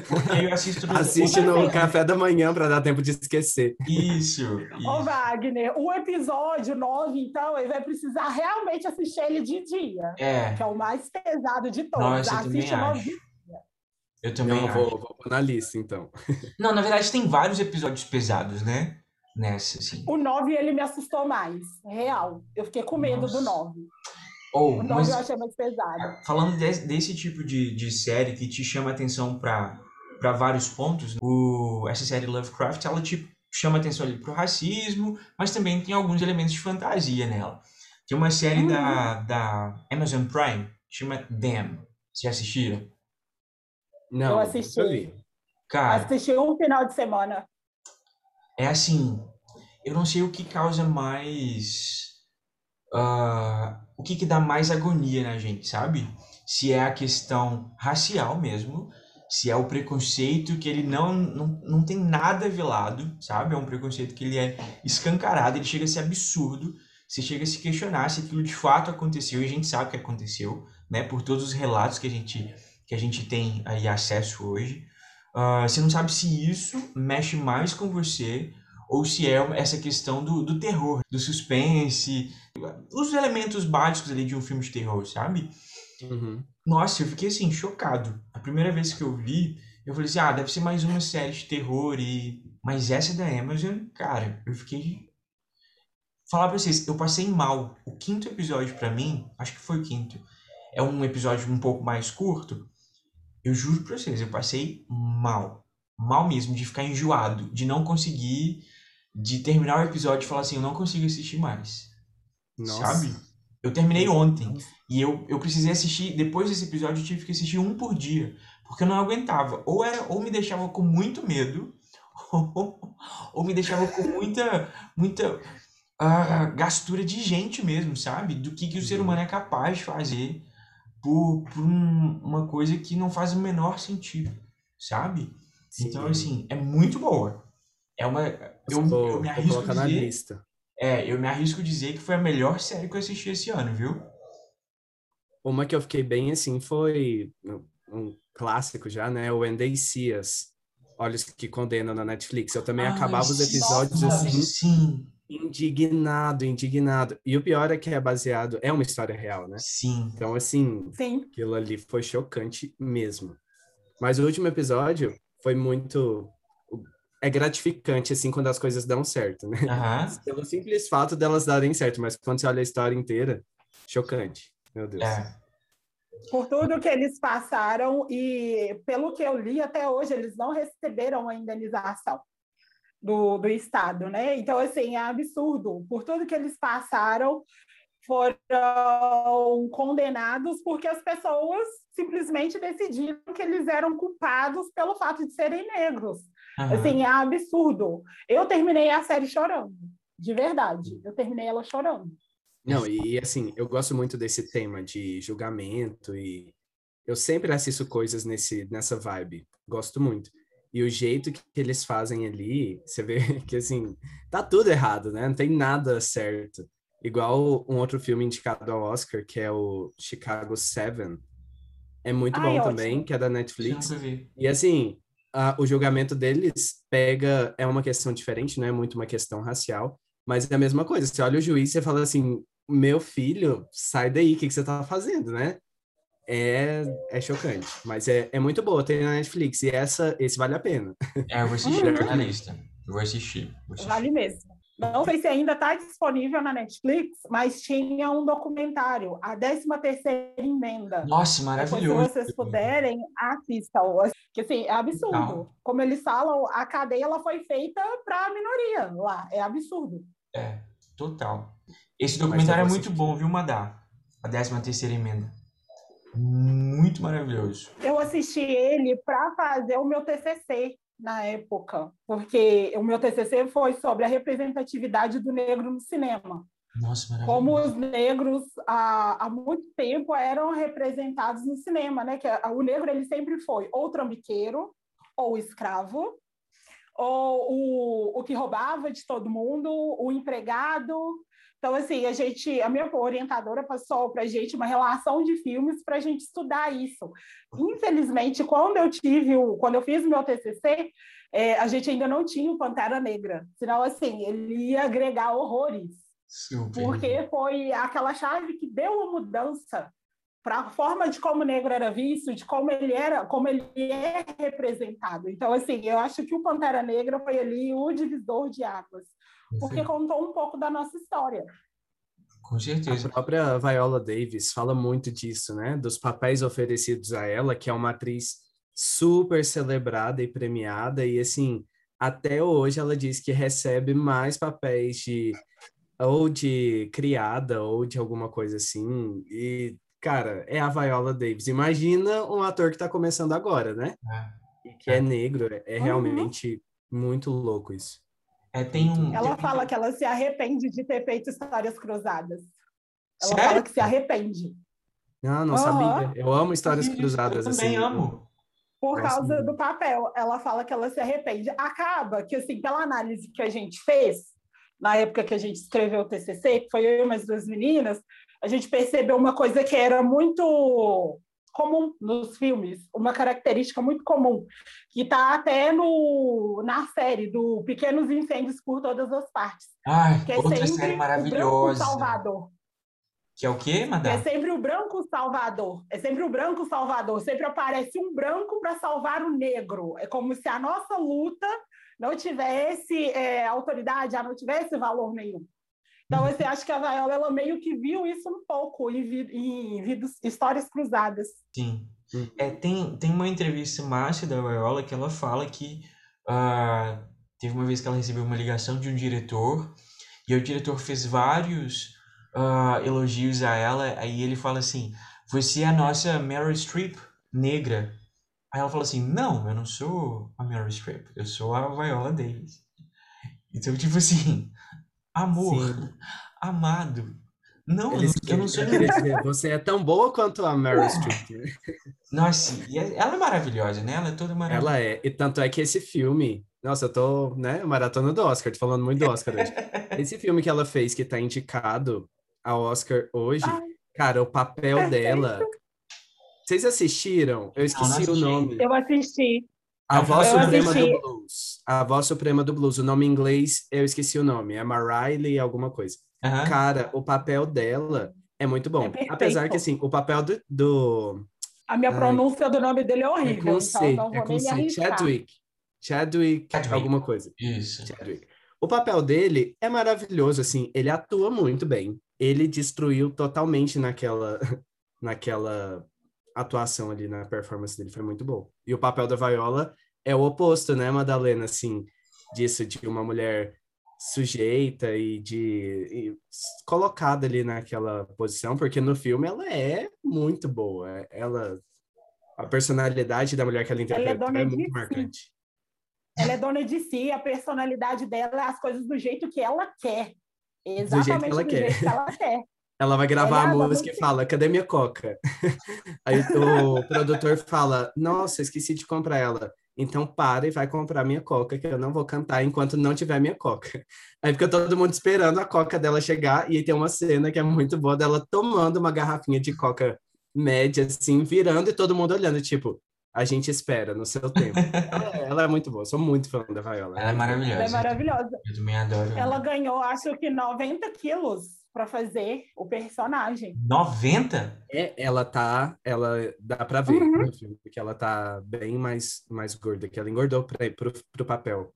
Porque eu assisto no Assiste no café da manhã para dar tempo de esquecer. Isso, isso. Ô, Wagner, o episódio 9, então, ele vai precisar realmente assistir ele de dia. É. Que é o mais pesado de todos. Nossa, eu também acho. Eu também Não, vou, vou na lista, então. Não, na verdade, tem vários episódios pesados, né? nessa, assim. O 9 ele me assustou mais, real. Eu fiquei com medo Nossa. do 9. Oh, o 9 mas, eu achei mais pesado. Falando de, desse tipo de, de série que te chama atenção para para vários pontos, o, essa série Lovecraft, ela te chama atenção ali pro racismo, mas também tem alguns elementos de fantasia nela. Tem uma série uhum. da, da Amazon Prime, chama Them. Você assistiram? Não, eu assisti. Cara, assisti um final de semana é assim, eu não sei o que causa mais. Uh, o que, que dá mais agonia na gente, sabe? Se é a questão racial mesmo, se é o preconceito que ele não, não, não tem nada velado, sabe? É um preconceito que ele é escancarado, ele chega a ser absurdo. Você chega a se questionar se aquilo de fato aconteceu, e a gente sabe que aconteceu, né? Por todos os relatos que a gente, que a gente tem aí acesso hoje. Uh, você não sabe se isso mexe mais com você ou se é essa questão do, do terror, do suspense, os elementos básicos ali de um filme de terror, sabe? Uhum. Nossa, eu fiquei assim, chocado. A primeira vez que eu vi, eu falei assim, ah, deve ser mais uma série de terror e... Mas essa da Amazon, cara, eu fiquei... Falar pra vocês, eu passei mal. O quinto episódio para mim, acho que foi o quinto, é um episódio um pouco mais curto, eu juro pra vocês, eu passei mal. Mal mesmo, de ficar enjoado, de não conseguir, de terminar o episódio e falar assim, eu não consigo assistir mais. Nossa. Sabe? Eu terminei ontem e eu, eu precisei assistir, depois desse episódio eu tive que assistir um por dia, porque eu não aguentava. Ou era ou me deixava com muito medo, ou, ou me deixava com muita muita uh, gastura de gente mesmo, sabe? Do que, que o ser humano é capaz de fazer por, por um, uma coisa que não faz o menor sentido, sabe? Sim. Então, assim, é muito boa. É uma. Eu, vou, eu me arrisco dizer, na lista. É, eu me arrisco dizer que foi a melhor série que eu assisti esse ano, viu? Uma que eu fiquei bem assim foi um clássico já, né? O Endecias. Olhos que condenam na Netflix. Eu também Ai, acabava os episódios nossa, assim. Sim indignado, indignado. E o pior é que é baseado, é uma história real, né? Sim. Então, assim, Sim. aquilo ali foi chocante mesmo. Mas o último episódio foi muito. É gratificante, assim, quando as coisas dão certo, né? Uhum. Pelo simples fato delas darem certo, mas quando você olha a história inteira, chocante. Meu Deus. É. Por tudo que eles passaram e, pelo que eu li, até hoje eles não receberam a indenização do, do Estado, né? Então, assim, é absurdo. Por tudo que eles passaram, foram condenados porque as pessoas simplesmente decidiram que eles eram culpados pelo fato de serem negros. Uhum. Assim, é absurdo. Eu terminei a série chorando, de verdade. Eu terminei ela chorando. Não, e assim, eu gosto muito desse tema de julgamento e eu sempre assisto coisas nesse, nessa vibe. Gosto muito. E o jeito que eles fazem ali, você vê que assim, tá tudo errado, né? Não tem nada certo. Igual um outro filme indicado ao Oscar, que é o Chicago Seven. É muito Ai, bom ótimo. também, que é da Netflix. E assim, a, o julgamento deles pega. É uma questão diferente, não é muito uma questão racial, mas é a mesma coisa. Você olha o juiz e fala assim: meu filho, sai daí, o que, que você tá fazendo, né? é, é chocante. Mas é, é muito boa, tem na Netflix. E essa, esse vale a pena. É, eu vou assistir uhum. na lista. Eu vou assistir, vou assistir. Vale mesmo. Não sei se ainda está disponível na Netflix, mas tinha um documentário, a 13 terceira emenda. Nossa, maravilhoso. se vocês puderem, assistam. Que assim, é absurdo. Não. Como eles falam, a cadeia ela foi feita para a minoria lá. É absurdo. É, total. Esse documentário é muito bom, viu, Madá? A 13 terceira emenda. Muito maravilhoso. Eu assisti ele para fazer o meu TCC na época, porque o meu TCC foi sobre a representatividade do negro no cinema. Nossa, Como os negros há, há muito tempo eram representados no cinema, né? Que o negro ele sempre foi ou trambiqueiro, ou escravo, ou o, o que roubava de todo mundo, o empregado, então, assim, a gente, a minha orientadora passou para a gente uma relação de filmes para a gente estudar isso. Infelizmente, quando eu tive o, quando eu fiz o meu TCC, é, a gente ainda não tinha o Pantera Negra. Senão, assim, ele ia agregar horrores. Super. Porque foi aquela chave que deu uma mudança para a forma de como o negro era visto, de como ele era, como ele é representado. Então, assim, eu acho que o Pantera Negra foi ali o divisor de águas porque Sim. contou um pouco da nossa história. Com certeza. A própria Viola Davis fala muito disso, né? Dos papéis oferecidos a ela, que é uma atriz super celebrada e premiada, e assim, até hoje ela diz que recebe mais papéis de ou de criada ou de alguma coisa assim. E, cara, é a Viola Davis. Imagina um ator que está começando agora, né? É. E que é, é negro. É uhum. realmente muito louco isso. É, tem um, ela tem fala que ela se arrepende de ter feito histórias cruzadas. Ela Sério? fala que se arrepende. Ah, não uhum. sabia. Eu amo histórias cruzadas. Eu também assim. amo. Por causa do papel. Ela fala que ela se arrepende. Acaba que, assim, pela análise que a gente fez, na época que a gente escreveu o TCC, que foi eu e mais duas meninas, a gente percebeu uma coisa que era muito comum nos filmes, uma característica muito comum, que está até no, na série do Pequenos Incêndios por Todas as Partes. Ai, que é outra série maravilhosa. Salvador. Que é o quê, Madame? É sempre o branco salvador. É sempre o branco salvador. Sempre aparece um branco para salvar o negro. É como se a nossa luta não tivesse é, autoridade, não tivesse valor nenhum. Então, você acha que a Viola ela meio que viu isso um pouco em, em, histórias cruzadas. Sim. É, tem, tem uma entrevista massa da Viola que ela fala que uh, teve uma vez que ela recebeu uma ligação de um diretor e o diretor fez vários uh, elogios a ela. Aí ele fala assim: Você é a nossa Meryl Streep negra. Aí ela fala assim: Não, eu não sou a Meryl Streep, eu sou a Viola Davis. Então, tipo assim, amor, Sim. amado. Não, Eles, eu não sou dizer, Você é tão boa quanto a Meryl Streep. Nossa, e é, ela é maravilhosa, né? Ela é toda maravilhosa. Ela é. E tanto é que esse filme. Nossa, eu tô, né, maratona do Oscar, tô falando muito do Oscar hoje. esse filme que ela fez, que tá indicado ao Oscar hoje, Ai, cara, o papel perfeito. dela. Vocês assistiram? Eu esqueci não, não o nome. Eu assisti. A Voz Suprema assisti. do Blues. A Voz Suprema do Blues. O nome em inglês, eu esqueci o nome. É Mariley alguma coisa. Uhum. Cara, o papel dela é muito bom. É Apesar que, assim, o papel do... do... A minha pronúncia Ai, do nome dele é horrível. É com C, então é com C. Chadwick. Chadwick. Chadwick, alguma coisa. Isso. Chadwick. O papel dele é maravilhoso, assim, ele atua muito bem. Ele destruiu totalmente naquela, naquela atuação ali na performance dele, foi muito bom. E o papel da Viola é o oposto, né, Madalena, assim, disso, de uma mulher sujeita e de e colocada ali naquela posição, porque no filme ela é muito boa. Ela a personalidade da mulher que ela interpreta ela é, é muito marcante. Ela é dona de si, a personalidade dela é as coisas do jeito que ela quer. Exatamente do jeito que ela, quer. Que ela quer. Ela vai gravar ela a música e fala, cadê minha coca? Aí o produtor fala, nossa, esqueci de comprar ela. Então para e vai comprar minha coca, que eu não vou cantar enquanto não tiver minha coca. Aí fica todo mundo esperando a coca dela chegar, e tem uma cena que é muito boa dela tomando uma garrafinha de coca média, assim, virando e todo mundo olhando, tipo, a gente espera no seu tempo. ela, é, ela, é muito boa, sou muito fã da Viola. Ela é maravilhosa. Ela é maravilhosa. Eu também adoro. Ela ganhou, acho que 90 quilos para fazer o personagem. 90? É, ela tá, ela dá para ver uhum. no filme, porque ela tá bem mais mais gorda, que ela engordou para pro, pro papel.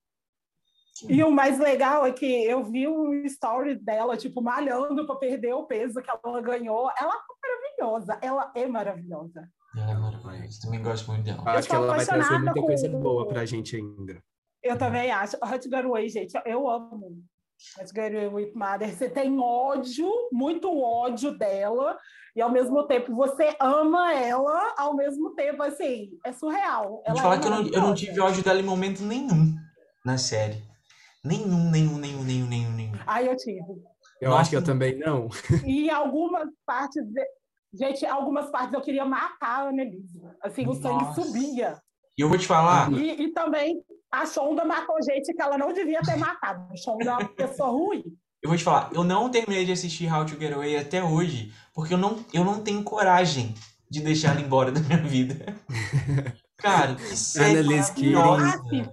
E o mais legal é que eu vi um story dela, tipo, malhando para perder o peso que ela ganhou. Ela é maravilhosa. Ela é maravilhosa. Ela é maravilhosa. Também gosto muito dela. Acho que ela vai trazer muita com... coisa boa pra gente ainda. Eu também acho. Hot Girl Way, gente, eu amo. Hot Girl with Mother. Você tem ódio, muito ódio dela, e ao mesmo tempo você ama ela, ao mesmo tempo, assim, é surreal. Ela Vou falar é que eu não, eu não tive ódio dela em momento nenhum na série. Nenhum, nenhum, nenhum, nenhum, nenhum, nenhum. Ai, eu tive. Eu Nossa. acho que eu também não. E algumas partes, gente, algumas partes eu queria matar a Annelise. Assim, o sangue Nossa. subia. E eu vou te falar. E, e, também a Shonda matou gente que ela não devia ter matado. A Shonda é uma pessoa ruim. Eu vou te falar, eu não terminei de assistir How to Get Away até hoje, porque eu não, eu não tenho coragem de deixar ela embora da minha vida. Cara, que série Annalise Keating.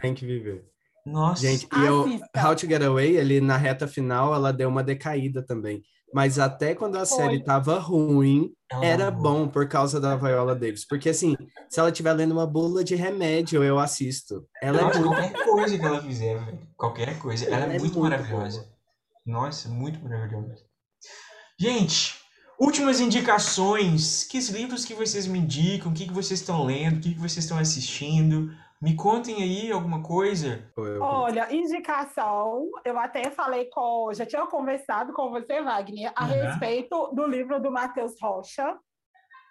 Tem que viver. Nossa. Gente, e eu, How to Get Away, ali na reta final, ela deu uma decaída também. Mas até quando a Foi. série tava ruim, era bom por causa da Viola Davis. Porque, assim, se ela estiver lendo uma bula de remédio, eu assisto. Ela Nossa, é muito... qualquer coisa que ela fizer, velho. Qualquer coisa. Ela, ela é, é, muito, muito maravilhosa. Boa. Nossa, muito maravilhosa. Gente, últimas indicações. Que livros que vocês me indicam? O que, que vocês estão lendo? O que, que vocês estão assistindo? Me contem aí alguma coisa. Olha, indicação, eu até falei com, já tinha conversado com você, Wagner, a uhum. respeito do livro do Matheus Rocha,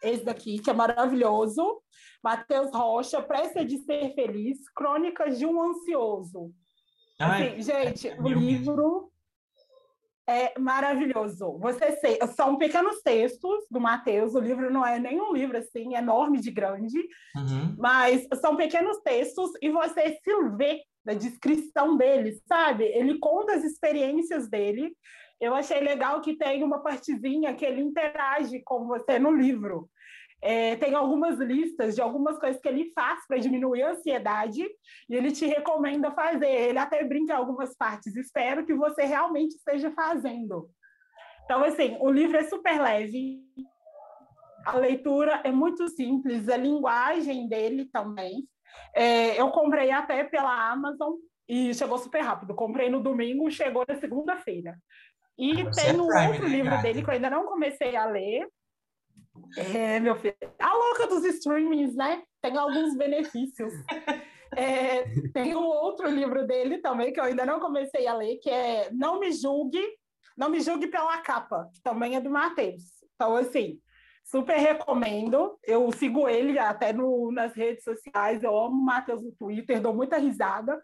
esse daqui, que é maravilhoso. Matheus Rocha, Pressa de Ser Feliz, Crônicas de um Ansioso. Ai, assim, gente, é o livro é maravilhoso. Você sei, são pequenos textos do Mateus, o livro não é nenhum livro assim enorme de grande, uhum. mas são pequenos textos e você se vê na descrição dele, sabe? Ele conta as experiências dele. Eu achei legal que tem uma partezinha que ele interage com você no livro. É, tem algumas listas de algumas coisas que ele faz para diminuir a ansiedade e ele te recomenda fazer. Ele até brinca em algumas partes. Espero que você realmente esteja fazendo. Então, assim, o livro é super leve, a leitura é muito simples, a linguagem dele também. É, eu comprei até pela Amazon e chegou super rápido. Comprei no domingo, chegou na segunda-feira. E ah, tem um outro né, livro dele que eu ainda não comecei a ler, é, meu filho. A louca dos streamings, né? Tem alguns benefícios. É, tem um outro livro dele também que eu ainda não comecei a ler, que é Não Me Julgue, Não Me Julgue pela Capa, que também é do Matheus. Então, assim, super recomendo. Eu sigo ele até no, nas redes sociais, eu amo o Matheus no Twitter, dou muita risada.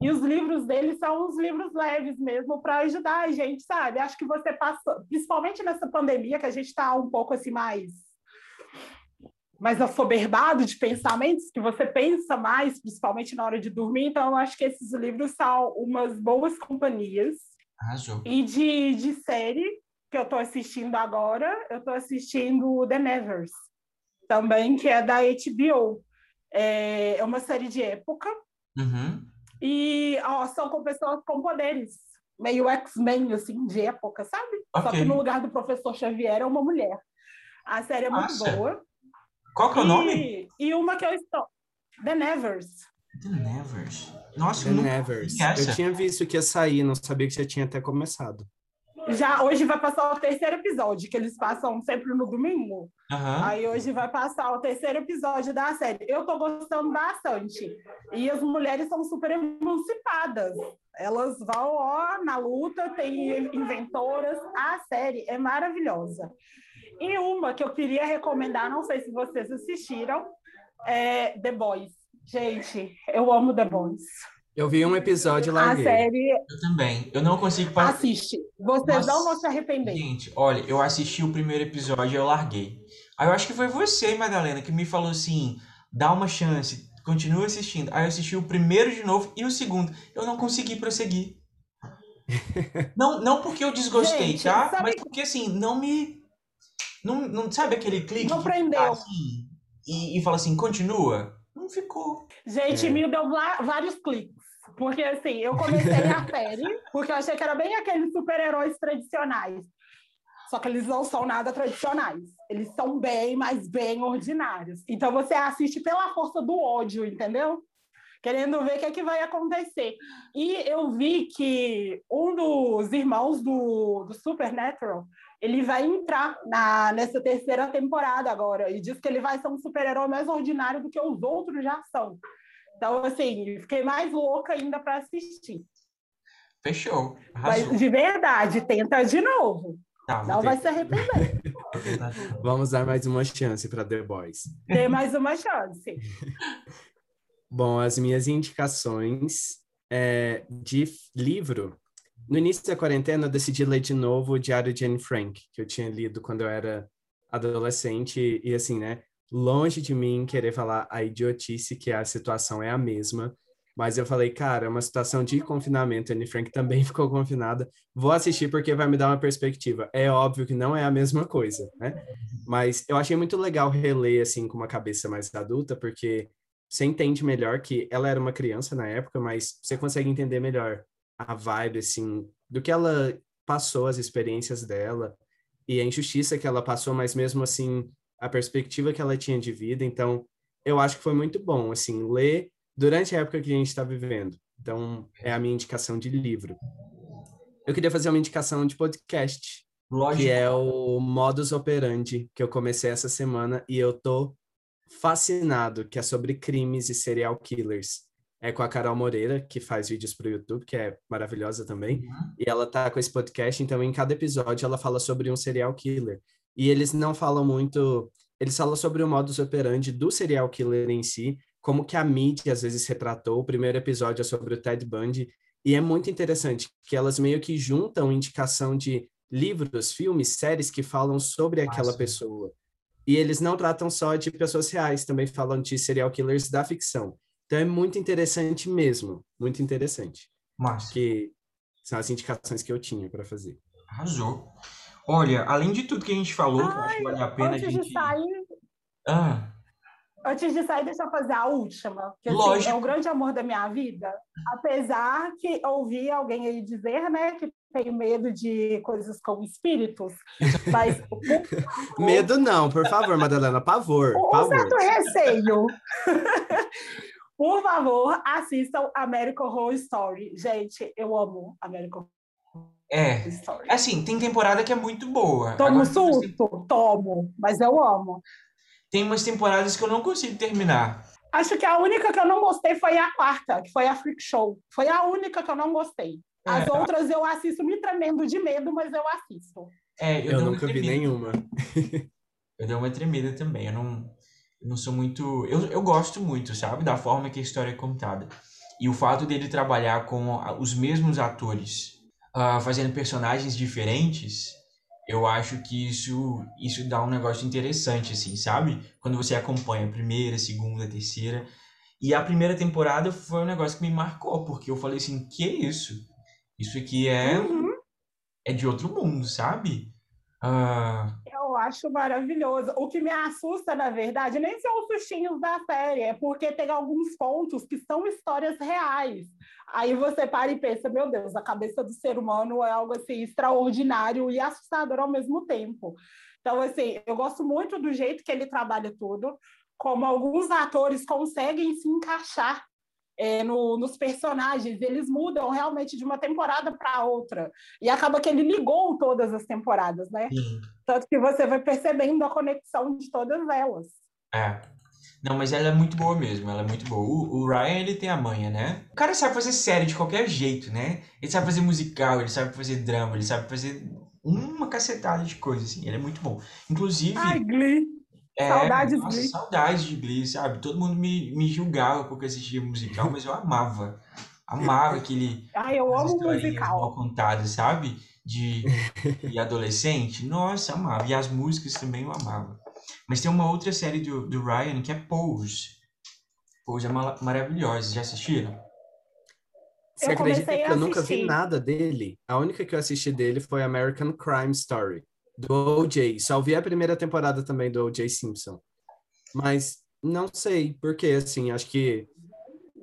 E os livros dele são uns livros leves mesmo para ajudar a gente, sabe? Acho que você passa, principalmente nessa pandemia, que a gente está um pouco assim mais mais assoberbado de pensamentos, que você pensa mais, principalmente na hora de dormir. Então, eu acho que esses livros são umas boas companhias. Arrasou. E de, de série que eu estou assistindo agora, eu estou assistindo The Nevers, também, que é da HBO. É, é uma série de época. Uhum. E ó, são com pessoas com poderes, meio X-Men, assim, de época, sabe? Okay. Só que no lugar do professor Xavier é uma mulher. A série é muito Nossa. boa. Qual que é o e, nome? E uma que eu estou... The Nevers. The Nevers. Nossa, The Nevers. Eu tinha visto que ia sair, não sabia que já tinha até começado. Já hoje vai passar o terceiro episódio, que eles passam sempre no domingo. Uhum. Aí hoje vai passar o terceiro episódio da série. Eu tô gostando bastante. E as mulheres são super emancipadas. Elas vão ó, na luta, tem inventoras. A série é maravilhosa. E uma que eu queria recomendar, não sei se vocês assistiram, é The Boys. Gente, eu amo The Boys. Eu vi um episódio lá. A série. Eu também. Eu não consigo parar. Assiste. Vocês Nossa, não vão se arrepender. Gente, olha, eu assisti o primeiro episódio e eu larguei. Aí eu acho que foi você, Madalena, que me falou assim: dá uma chance, continua assistindo. Aí eu assisti o primeiro de novo e o segundo. Eu não consegui prosseguir. não, não porque eu desgostei, Gente, tá? Sabe... Mas porque assim, não me. Não, não sabe aquele clique? Não prendeu. Assim, e, e fala assim, continua? Não ficou. Gente, é. me deu vários cliques. Porque, assim, eu comecei a série porque eu achei que era bem aqueles super-heróis tradicionais. Só que eles não são nada tradicionais. Eles são bem, mas bem ordinários. Então você assiste pela força do ódio, entendeu? querendo ver o que, é que vai acontecer. E eu vi que um dos irmãos do, do Supernatural, ele vai entrar na, nessa terceira temporada agora, e diz que ele vai ser um super-herói mais ordinário do que os outros já são. Então, assim, fiquei mais louca ainda para assistir. Fechou. Arrasou. Mas de verdade, tenta de novo. Tá, não vai se arrepender. Vamos dar mais uma chance para The Boys. Dê mais uma chance. Bom, as minhas indicações é, de livro. No início da quarentena, eu decidi ler de novo o Diário de Anne Frank, que eu tinha lido quando eu era adolescente. E assim, né? Longe de mim querer falar a idiotice que a situação é a mesma. Mas eu falei, cara, é uma situação de confinamento. Anne Frank também ficou confinada. Vou assistir porque vai me dar uma perspectiva. É óbvio que não é a mesma coisa, né? Mas eu achei muito legal reler, assim, com uma cabeça mais adulta, porque você entende melhor que ela era uma criança na época, mas você consegue entender melhor a vibe, assim, do que ela passou, as experiências dela e a injustiça que ela passou, mas mesmo assim, a perspectiva que ela tinha de vida. Então, eu acho que foi muito bom, assim, ler durante a época que a gente está vivendo. Então, é a minha indicação de livro. Eu queria fazer uma indicação de podcast, Lógico. que é o Modus Operandi, que eu comecei essa semana e eu tô fascinado, que é sobre crimes e serial killers. É com a Carol Moreira, que faz vídeos para o YouTube, que é maravilhosa também. Uhum. E ela tá com esse podcast, então em cada episódio ela fala sobre um serial killer. E eles não falam muito, eles falam sobre o modus operandi do serial killer em si, como que a mídia às vezes retratou. O primeiro episódio é sobre o Ted Bundy e é muito interessante que elas meio que juntam indicação de livros, filmes, séries que falam sobre aquela Nossa. pessoa. E eles não tratam só de pessoas reais, também falam de serial killers da ficção. Então é muito interessante mesmo, muito interessante. Mas que são as indicações que eu tinha para fazer. Arrasou. Olha, além de tudo que a gente falou, Ai, que eu acho que vale a pena a gente. Sair... Ah. Antes de sair, deixa eu fazer a última, que assim, é o grande amor da minha vida. Apesar que ouvi alguém aí dizer, né, que tem medo de coisas com espíritos, mas... medo não, por favor, Madalena, pavor, um pavor. certo receio. por favor, assistam American Horror Story. Gente, eu amo American é, assim, tem temporada que é muito boa. Tomo Agora, susto? Tomo, mas eu amo tem umas temporadas que eu não consigo terminar. Acho que a única que eu não gostei foi a quarta, que foi a Freak Show. Foi a única que eu não gostei. As é. outras eu assisto me tremendo de medo, mas eu assisto. É, eu, eu nunca vi nenhuma. eu dei uma tremida também. Eu não, eu não sou muito. Eu, eu gosto muito, sabe? Da forma que a história é contada. E o fato dele trabalhar com os mesmos atores, uh, fazendo personagens diferentes, eu acho que isso isso dá um negócio interessante, assim, sabe? Quando você acompanha a primeira, segunda, terceira. E a primeira temporada foi um negócio que me marcou, porque eu falei assim, que é isso? Isso aqui é, uhum. é de outro mundo, sabe? Uh... Eu acho maravilhoso. O que me assusta, na verdade, nem são os sustinhos da série, é porque tem alguns pontos que são histórias reais. Aí você para e pensa, meu Deus, a cabeça do ser humano é algo assim extraordinário e assustador ao mesmo tempo. Então, assim, eu gosto muito do jeito que ele trabalha tudo, como alguns atores conseguem se encaixar é, no, nos personagens, eles mudam realmente de uma temporada para outra. E acaba que ele ligou todas as temporadas, né? Sim. Tanto que você vai percebendo a conexão de todas elas. É. Não, mas ela é muito boa mesmo, ela é muito boa. O, o, Ryan, ele tem a manha, né? O cara sabe fazer série de qualquer jeito, né? Ele sabe fazer musical, ele sabe fazer drama, ele sabe fazer uma cacetada de coisas, assim. Ele é muito bom. Inclusive... Ai, Glee! É, saudades nossa, Glee. Saudades de Glee, sabe? Todo mundo me, me julgava porque assistia musical, mas eu amava. Amava aquele... Ai, eu amo musical. mal contadas, sabe? De, de adolescente. Nossa, amava. E as músicas também eu amava. Mas tem uma outra série do, do Ryan que é Pose. Pose é maravilhosa. Já assistiram? Você eu acredita que eu nunca vi nada dele? A única que eu assisti dele foi American Crime Story, do O.J. Só vi a primeira temporada também do O.J. Simpson. Mas não sei, porque assim, acho que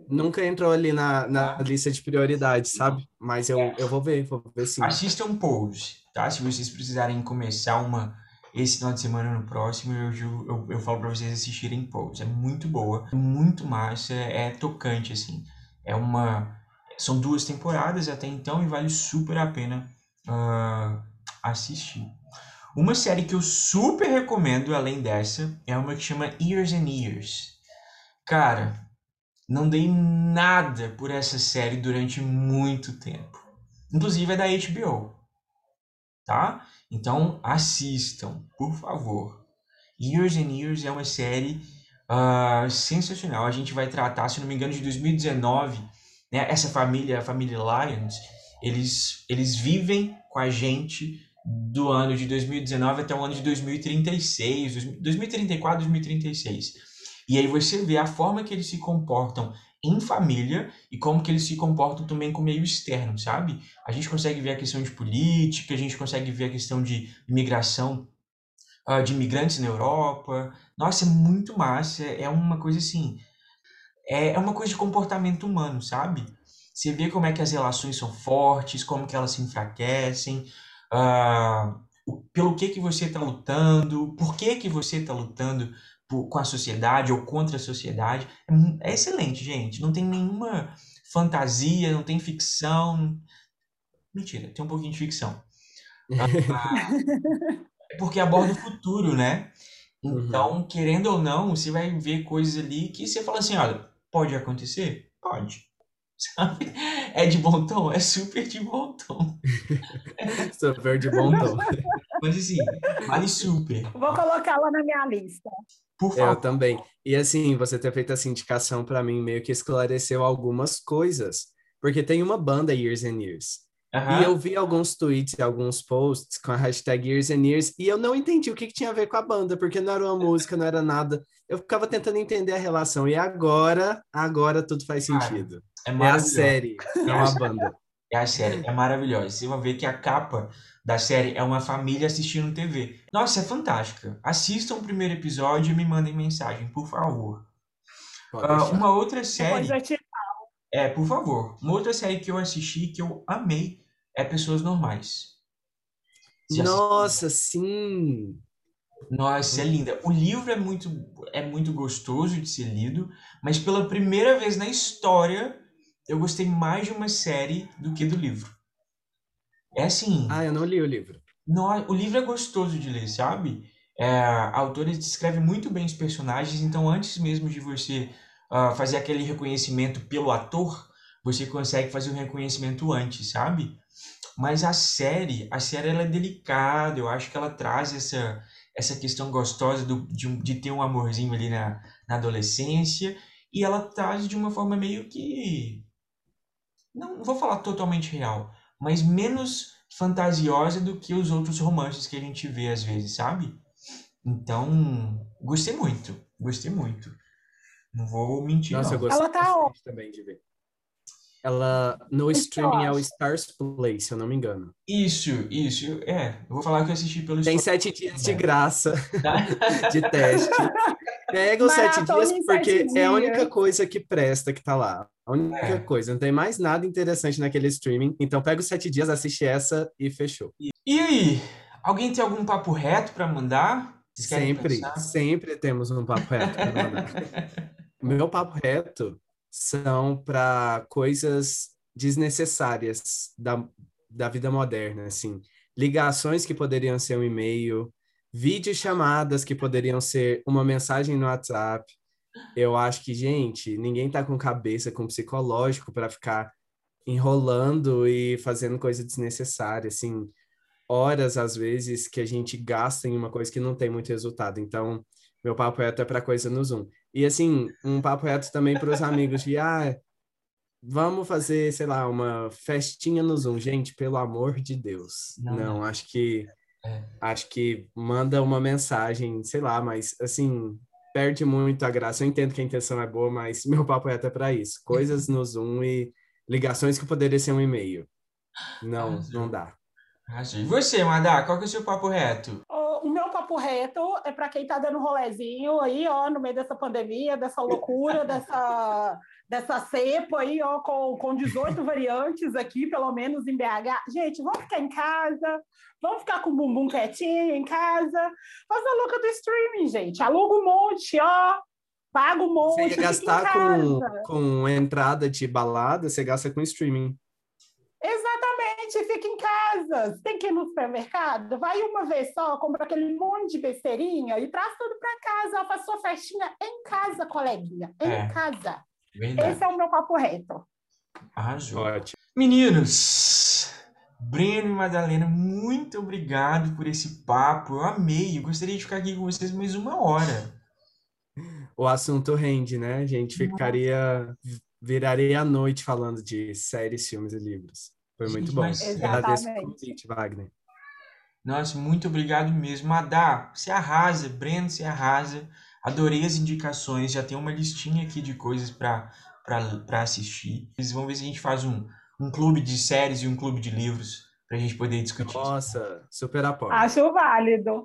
nunca entrou ali na, na lista de prioridades, sabe? Mas eu, eu vou ver, vou ver sim. Assistam Pose, tá? Se vocês precisarem começar uma esse final de semana no próximo, eu, eu, eu falo para vocês assistirem Pose. É muito boa, muito massa, é, é tocante, assim. É uma... São duas temporadas até então e vale super a pena uh, assistir. Uma série que eu super recomendo, além dessa, é uma que chama Years and Years. Cara, não dei nada por essa série durante muito tempo. Inclusive é da HBO. Tá? Então assistam, por favor. Years and Years é uma série uh, sensacional. A gente vai tratar, se não me engano, de 2019. Né? Essa família, a família Lyons, eles, eles vivem com a gente do ano de 2019 até o ano de 2036, 2034, 2036. E aí você vê a forma que eles se comportam em família e como que eles se comportam também com o meio externo, sabe? A gente consegue ver a questão de política, a gente consegue ver a questão de imigração uh, de imigrantes na Europa. Nossa, é muito massa, é uma coisa assim, é, é uma coisa de comportamento humano, sabe? Você vê como é que as relações são fortes, como que elas se enfraquecem, uh, pelo que que você está lutando, por que que você está lutando por, com a sociedade ou contra a sociedade. É, é, excelente, gente. Não tem nenhuma fantasia, não tem ficção. Mentira, tem um pouquinho de ficção. é porque aborda o futuro, né? Então, uhum. querendo ou não, você vai ver coisas ali que você fala assim, olha, pode acontecer? Pode. Sabe? É de bom tom? É super de bom tom. super de bom tom. Mas assim, vale super. Vou colocá-la na minha lista. Por favor. Eu também. E assim, você ter feito essa indicação para mim meio que esclareceu algumas coisas. Porque tem uma banda Years and Years. Uhum. E eu vi alguns tweets e alguns posts com a hashtag Years and Years e eu não entendi o que, que, tinha a ver com a banda, porque não era uma música, não era nada. Eu ficava tentando entender a relação. E agora, agora tudo faz sentido. É, é a série, é a banda. É a série, é maravilhosa. Você vai ver que a capa da série é uma família assistindo TV. Nossa, é fantástica. Assistam o primeiro episódio e me mandem mensagem, por favor. Uh, uma outra série. É, por favor. Uma outra série que eu assisti que eu amei é Pessoas Normais. Nossa, sim! Nossa, é linda. O livro é muito, é muito gostoso de ser lido, mas pela primeira vez na história eu gostei mais de uma série do que do livro. É assim. Ah, eu não li o livro. Não, o livro é gostoso de ler, sabe? É, a autora descreve muito bem os personagens, então antes mesmo de você uh, fazer aquele reconhecimento pelo ator, você consegue fazer o reconhecimento antes, sabe? Mas a série, a série ela é delicada, eu acho que ela traz essa, essa questão gostosa do, de, de ter um amorzinho ali na, na adolescência, e ela traz de uma forma meio que. Não, vou falar totalmente real, mas menos fantasiosa do que os outros romances que a gente vê às vezes, sabe? Então, gostei muito, gostei muito. Não vou mentir. Nossa, não. eu gostei Ela tá também de ver. Ela no streaming é o Stars Play, se eu não me engano. Isso, isso. É, eu vou falar que eu assisti pelo Tem sete dias de graça de teste. Pega os sete dias porque sete é a única coisa que presta que tá lá. A única é. coisa, não tem mais nada interessante naquele streaming. Então pega os sete dias, assiste essa e fechou. E aí? Alguém tem algum papo reto para mandar? Sempre, pensar? sempre temos um papo reto para mandar. Meu papo reto são para coisas desnecessárias da, da vida moderna, assim. Ligações que poderiam ser um e-mail, videochamadas que poderiam ser uma mensagem no WhatsApp. Eu acho que, gente, ninguém tá com cabeça, com psicológico para ficar enrolando e fazendo coisa desnecessária, assim, horas às vezes que a gente gasta em uma coisa que não tem muito resultado. Então, meu papo reto é para coisa no Zoom. E assim, um papo reto também para os amigos de ah, vamos fazer, sei lá, uma festinha no Zoom. Gente, pelo amor de Deus. Não, não acho que é. acho que manda uma mensagem, sei lá, mas assim, perde muito a graça. Eu entendo que a intenção é boa, mas meu papo reto é para isso. Coisas no Zoom e ligações que poderia ser um e-mail. Não, não dá. E você, Madá, qual que é o seu papo reto? O meu papo papo reto é para quem está dando rolezinho aí, ó, no meio dessa pandemia, dessa loucura, dessa, dessa cepa aí, ó, com, com 18 variantes aqui, pelo menos em BH. Gente, vamos ficar em casa, vamos ficar com o bumbum quietinho em casa. Faz a louca do streaming, gente. Aluga um monte, ó. Paga um monte. Você gastar com, com entrada de balada, você gasta com streaming. Exatamente, fica em casa. Tem que ir no supermercado, vai uma vez só, compra aquele monte de besteirinha e traz tudo para casa. Faz sua festinha em casa, coleguinha. Em é, casa. Verdade. Esse é o meu papo reto. Arrasou. Ótimo. Meninos, Breno e Madalena, muito obrigado por esse papo. Eu amei. Eu gostaria de ficar aqui com vocês mais uma hora. O assunto rende, né? A gente ficaria, viraria a noite falando de séries, filmes e livros. Foi muito bom. Agradeço o convite, Wagner. Nossa, muito obrigado mesmo. Adá, você arrasa. Breno, você arrasa. Adorei as indicações. Já tem uma listinha aqui de coisas para assistir. Vamos ver se a gente faz um, um clube de séries e um clube de livros para a gente poder discutir. Nossa, super apoio. Acho válido.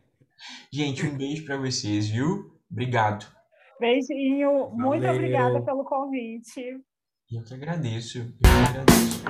gente, um beijo para vocês, viu? Obrigado. Beijinho. Valeu. Muito obrigada pelo convite. Eu que agradeço. Eu que agradeço.